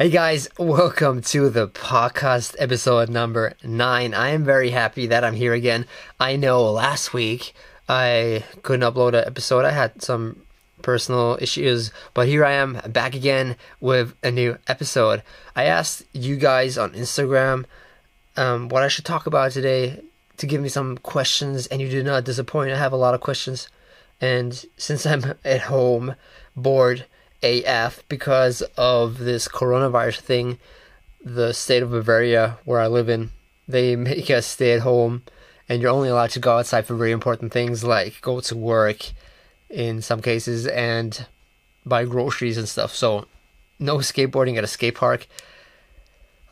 Hey guys, welcome to the podcast episode number nine. I am very happy that I'm here again. I know last week I couldn't upload an episode, I had some personal issues, but here I am back again with a new episode. I asked you guys on Instagram um, what I should talk about today to give me some questions, and you did not disappoint. I have a lot of questions, and since I'm at home, bored, AF because of this coronavirus thing. The state of Bavaria, where I live in, they make us stay at home, and you're only allowed to go outside for very important things like go to work in some cases and buy groceries and stuff. So, no skateboarding at a skate park.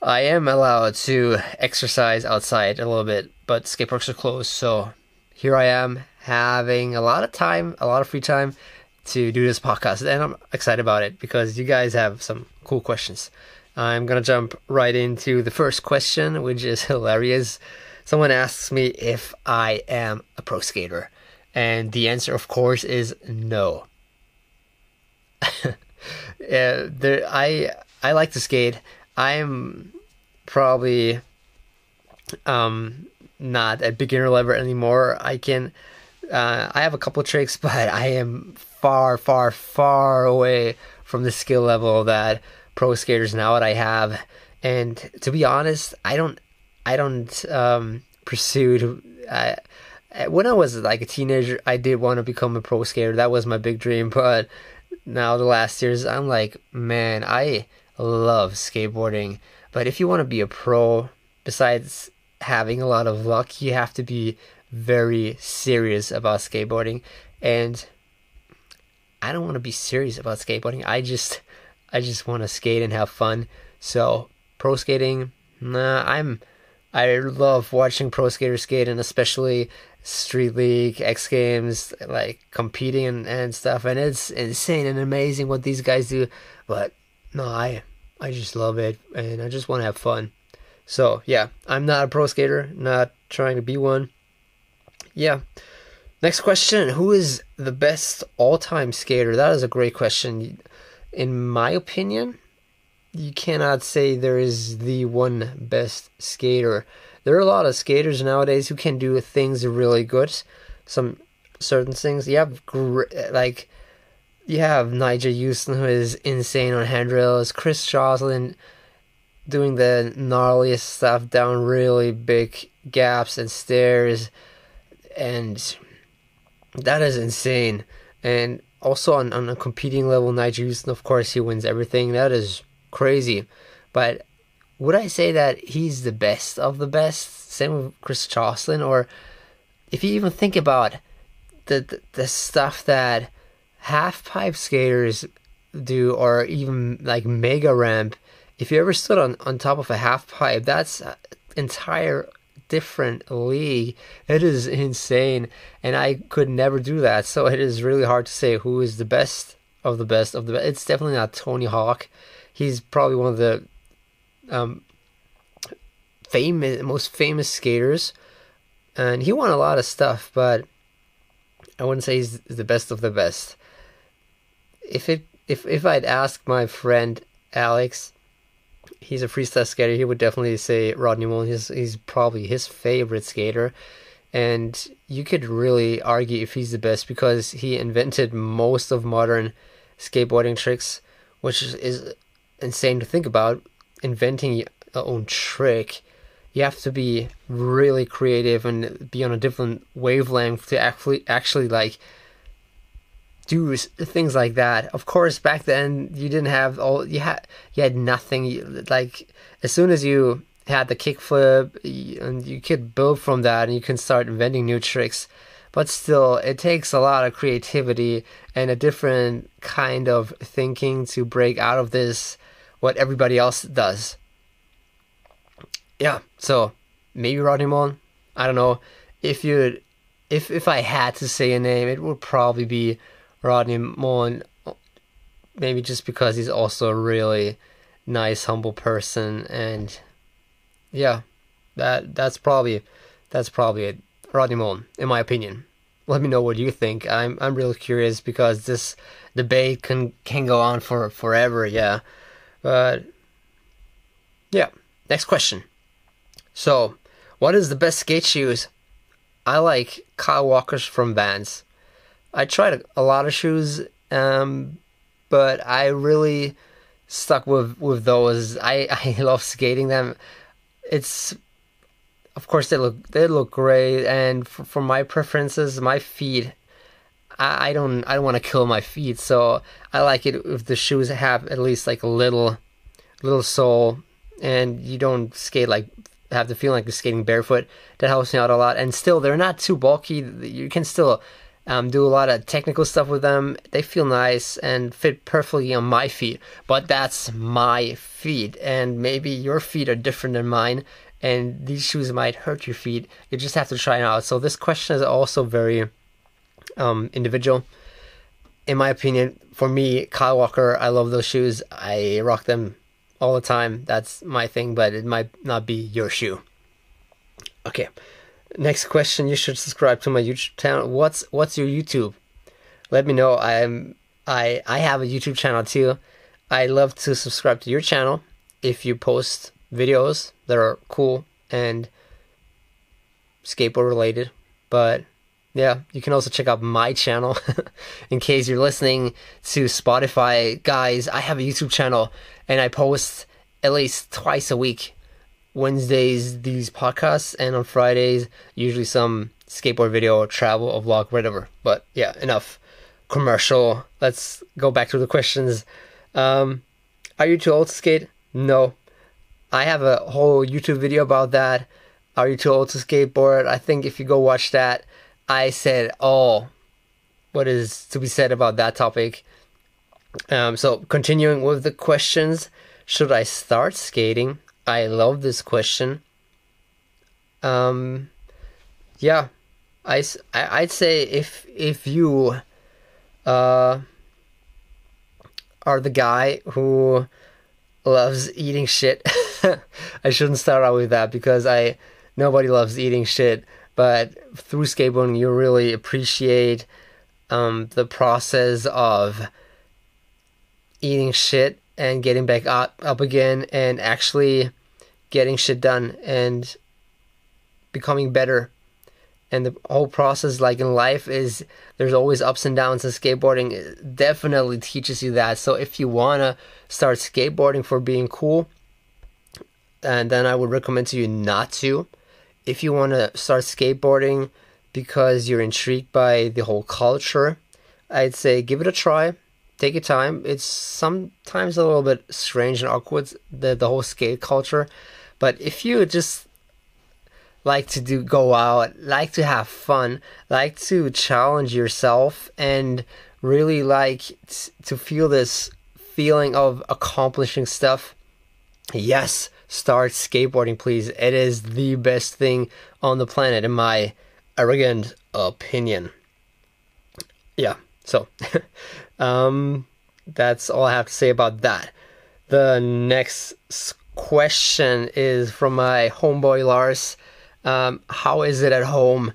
I am allowed to exercise outside a little bit, but skate parks are closed. So, here I am having a lot of time, a lot of free time to do this podcast, and I'm excited about it because you guys have some cool questions. I'm gonna jump right into the first question, which is hilarious. Someone asks me if I am a pro skater, and the answer, of course, is no. there, I I like to skate. I'm probably um not at beginner level anymore. I can uh, I have a couple tricks, but I am far, far, far away from the skill level that pro skaters now that I have. And to be honest, I don't, I don't um, pursue. I, when I was like a teenager, I did want to become a pro skater. That was my big dream. But now the last years, I'm like, man, I love skateboarding. But if you want to be a pro, besides having a lot of luck, you have to be very serious about skateboarding. And I don't want to be serious about skateboarding. I just I just want to skate and have fun. So pro skating, nah, I'm I love watching pro skaters skate and especially street league, X Games, like competing and, and stuff. And it's insane and amazing what these guys do. But no, I I just love it and I just want to have fun. So yeah, I'm not a pro skater, not trying to be one. Yeah. Next question Who is the best all time skater? That is a great question. In my opinion, you cannot say there is the one best skater. There are a lot of skaters nowadays who can do things really good. Some certain things. You have like you have Nyjah Huston who is insane on handrails. Chris Joslin doing the gnarliest stuff down really big gaps and stairs, and that is insane. And also on, on a competing level, Nyjah Huston, of course, he wins everything. That is crazy. But would I say that he's the best of the best? Same with Chris Joslin? Or if you even think about the, the, the stuff that half pipe skaters do, or even like mega ramp, if you ever stood on, on top of a half pipe, that's uh, entire different league. It is insane, and I could never do that. So it is really hard to say who is the best of the best of the best. It's definitely not Tony Hawk. He's probably one of the um, famous, most famous skaters, and he won a lot of stuff. But I wouldn't say he's the best of the best. If it if if I'd asked my friend Alex he's a freestyle skater. He would definitely say Rodney Mullen. He's he's probably his favorite skater, and you could really argue if he's the best because he invented most of modern skateboarding tricks, which is, insane to think about. Inventing your own trick, you have to be really creative and be on a different wavelength to actually actually like do things like that. Of course, back then you didn't have all you had. You had nothing. You, like as soon as you had the kickflip, and you could build from that, and you can start inventing new tricks. But still, it takes a lot of creativity and a different kind of thinking to break out of this what everybody else does. Yeah, so maybe Mullen. I don't know if you if if I had to say a name, it would probably be Rodney Mullen, maybe just because he's also a really nice, humble person, and yeah, that that's probably that's probably it. Rodney Mullen, in my opinion. Let me know what you think. I'm I'm really curious because this debate can can go on for forever. Yeah, but yeah. Next question. So, what is the best skate shoes? I like Kyle Walker's from Vans. I tried a lot of shoes, um, but I really stuck with with those. I I love skating them. It's of course they look they look great, and for, for my preferences, my feet. I, I don't I don't want to kill my feet, so I like it if the shoes have at least like a little little sole, and you don't skate like have the feeling like you're skating barefoot. That helps me out a lot, and still they're not too bulky. You can still um, do a lot of technical stuff with them. They feel nice and fit perfectly on my feet, but that's my feet, and maybe your feet are different than mine, and these shoes might hurt your feet. You just have to try it out. So this question is also very um, individual. In my opinion, for me, Kyle Walker, I love those shoes. I rock them all the time. That's my thing, but it might not be your shoe. Okay. Next question, you should subscribe to my YouTube channel. What's what's your YouTube? Let me know. I'm I I have a YouTube channel too. I love to subscribe to your channel if you post videos that are cool and skateboard related. But yeah, you can also check out my channel in case you're listening to Spotify. Guys, I have a YouTube channel and I post at least twice a week Wednesdays these podcasts, and on Fridays usually some skateboard video, travel, or vlog, whatever. But yeah, enough commercial. Let's go back to the questions. Um, are you too old to skate? No. I have a whole YouTube video about that. Are you too old to skateboard? I think if you go watch that, I said all what is to be said about that topic. Um, so continuing with the questions, should I start skating? I love this question. Um, yeah, I, I'd say if if you uh are the guy who loves eating shit, I shouldn't start out with that because I nobody loves eating shit. But through skateboarding, you really appreciate um, the process of eating shit and getting back up, up again and actually getting shit done and becoming better. And the whole process, like in life, is there's always ups and downs, and skateboarding definitely teaches you that. So if you wanna start skateboarding for being cool, and then I would recommend to you not to. If you wanna start skateboarding because you're intrigued by the whole culture, I'd say give it a try. Take your time. It's sometimes a little bit strange and awkward the the whole skate culture but if you just like to do go out, like to have fun, like to challenge yourself and really like t- to feel this feeling of accomplishing stuff, yes, start skateboarding please. It is the best thing on the planet in my arrogant opinion. Yeah. So um that's all I have to say about that. The next question is from my homeboy Lars. Um, how is it at home?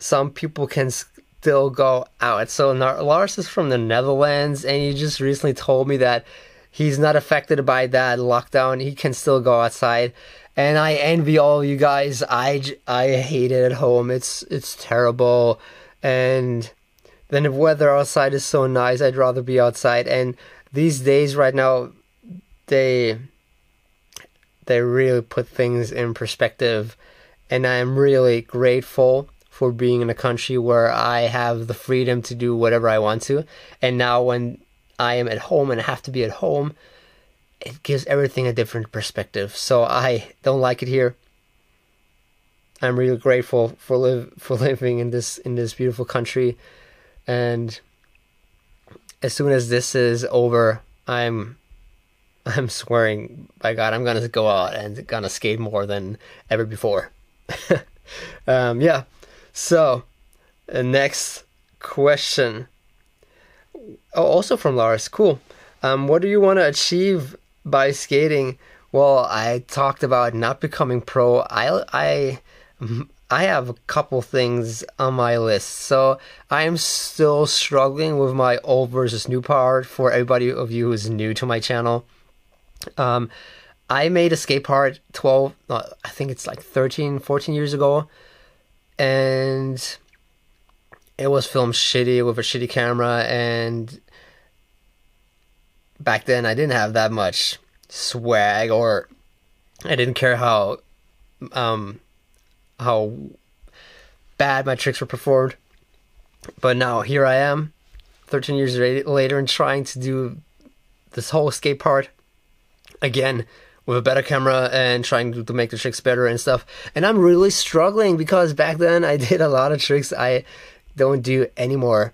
Some people can still go out. So Lars is from the Netherlands, and he just recently told me that he's not affected by that lockdown. He can still go outside, and I envy all you guys. I I hate it at home. It's it's terrible, and then the weather outside is so nice. I'd rather be outside. And these days right now, they they really put things in perspective. And I am really grateful for being in a country where I have the freedom to do whatever I want to. And now, when I am at home and I have to be at home, it gives everything a different perspective. So I don't like it here. I'm really grateful for live for living in this in this beautiful country, and as soon as this is over, I'm I'm swearing by God, I'm gonna go out and gonna skate more than ever before. um, yeah. So, uh, next question. Oh, also from Lars. Cool. Um, what do you want to achieve by skating? Well, I talked about not becoming pro. I I I have a couple things on my list. So I am still struggling with my old versus new part for everybody of you who's new to my channel. Um, I made a skate park 12, uh, I think it's like 13, 14 years ago. And it was filmed shitty with a shitty camera. And back then I didn't have that much swag or I didn't care how, um, how bad my tricks were performed. But now here I am, 13 years later, and trying to do this whole skate part again with a better camera and trying to make the tricks better and stuff. And I'm really struggling because back then I did a lot of tricks I don't do anymore.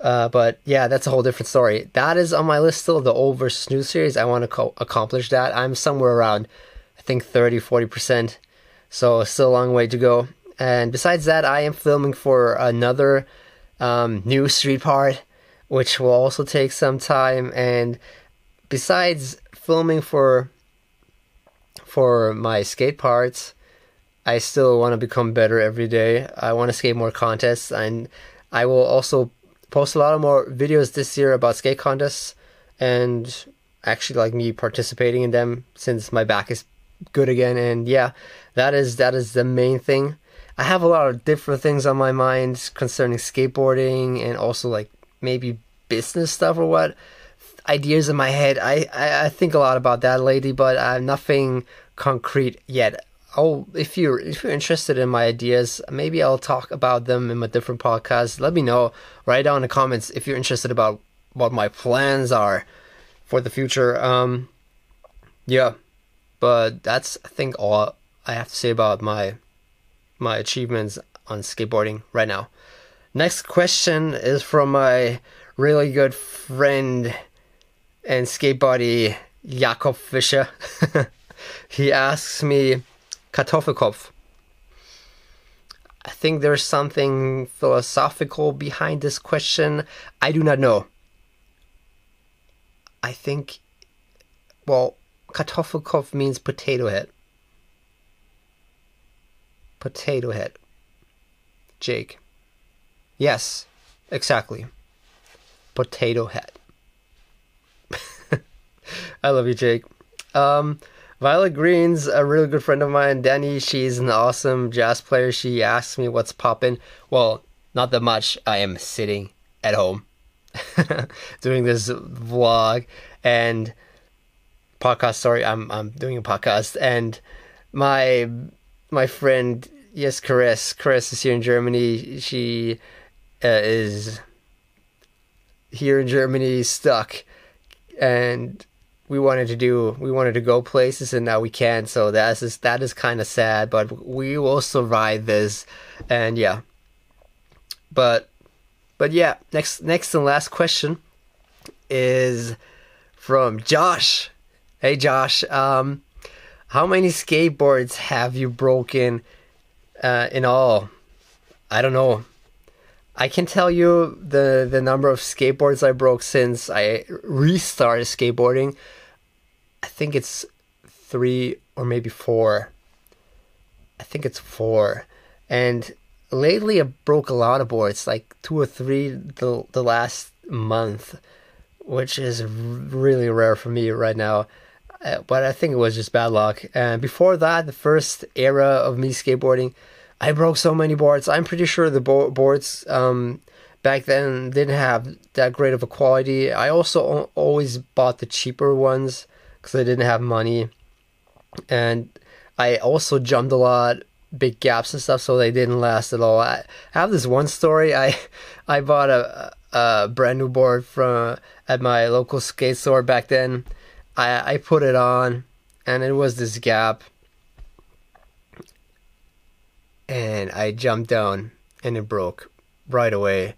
Uh, but yeah, that's a whole different story. That is on my list still, the old versus new series. I want to co- accomplish that. I'm somewhere around, I think 30, 40%. So still a long way to go. And besides that, I am filming for another um, new street part, which will also take some time. And besides filming for for my skate parts. I still want to become better every day. I want to skate more contests, and I will also post a lot of more videos this year about skate contests and actually like me participating in them since my back is good again. And yeah, that is that is the main thing. I have a lot of different things on my mind concerning skateboarding and also like maybe business stuff or what ideas in my head. I, I, I think a lot about that lately, but I have nothing concrete yet. Oh, if you're if you're interested in my ideas, maybe I'll talk about them in a different podcast. Let me know. Write down in the comments if you're interested about what my plans are for the future. Um, yeah, but that's I think all I have to say about my my achievements on skateboarding right now. Next question is from my really good friend and skate buddy Jakob Fischer. he asks me, Kartoffelkopf. I think there's something philosophical behind this question. I do not know. I think, well, Kartoffelkopf means potato head. Potato head. Jake. Yes, exactly. Potato head. I love you, Jake. Um, Violet Green's a really good friend of mine. Danny, she's an awesome jazz player. She asked me what's poppin'. Well, not that much. I am sitting at home doing this vlog and podcast. Sorry, I'm I'm doing a podcast and my my friend, yes, Chris. Chris is here in Germany. She uh, is here in Germany, stuck, and we wanted to do we wanted to go places and now we can't. So that is that is kind of sad but we will survive this. And yeah. But but yeah next next and last question is from Josh. Hey Josh um how many skateboards have you broken uh, in all? I don't know. I can tell you the the number of skateboards I broke since I restarted skateboarding I think it's three or maybe four. I think it's four. And lately I broke a lot of boards, like two or three the the last month, which is really rare for me right now. Uh, but I think it was just bad luck. And before that, the first era of me skateboarding, I broke so many boards. I'm pretty sure the bo- boards um, back then didn't have that great of a quality. I also always bought the cheaper ones because I didn't have money, and I also jumped a lot, big gaps and stuff, so they didn't last at all. I have this one story. I I bought a, a brand new board from at my local skate store back then. I I put it on, and it was this gap, and I jumped down, and it broke right away.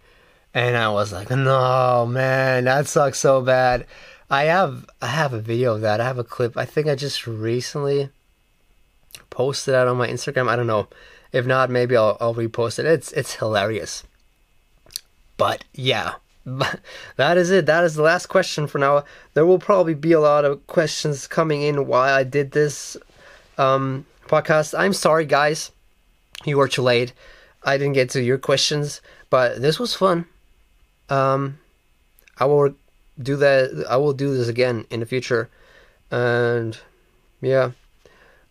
And I was like, no, man, that sucks so bad. I have I have a video of that. I have a clip. I think I just recently posted that on my Instagram. I don't know. If not, maybe I'll I'll repost it. It's it's hilarious. But yeah, that is it. That is the last question for now. There will probably be a lot of questions coming in why I did this um, podcast. I'm sorry, guys. You were too late. I didn't get to your questions, but this was fun. Um, I will do that. I will do this again in the future, and Yeah.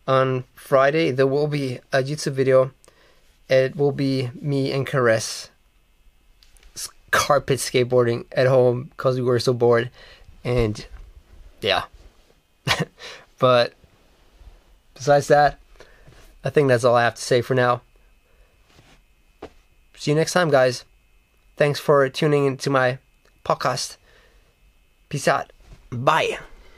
On Friday there will be a YouTube video. It will be me and Caress carpet skateboarding at home because we were so bored, and yeah. but besides that, I think that's all I have to say for now. See you next time, guys. Thanks for tuning into my podcast. Peace out. Bye.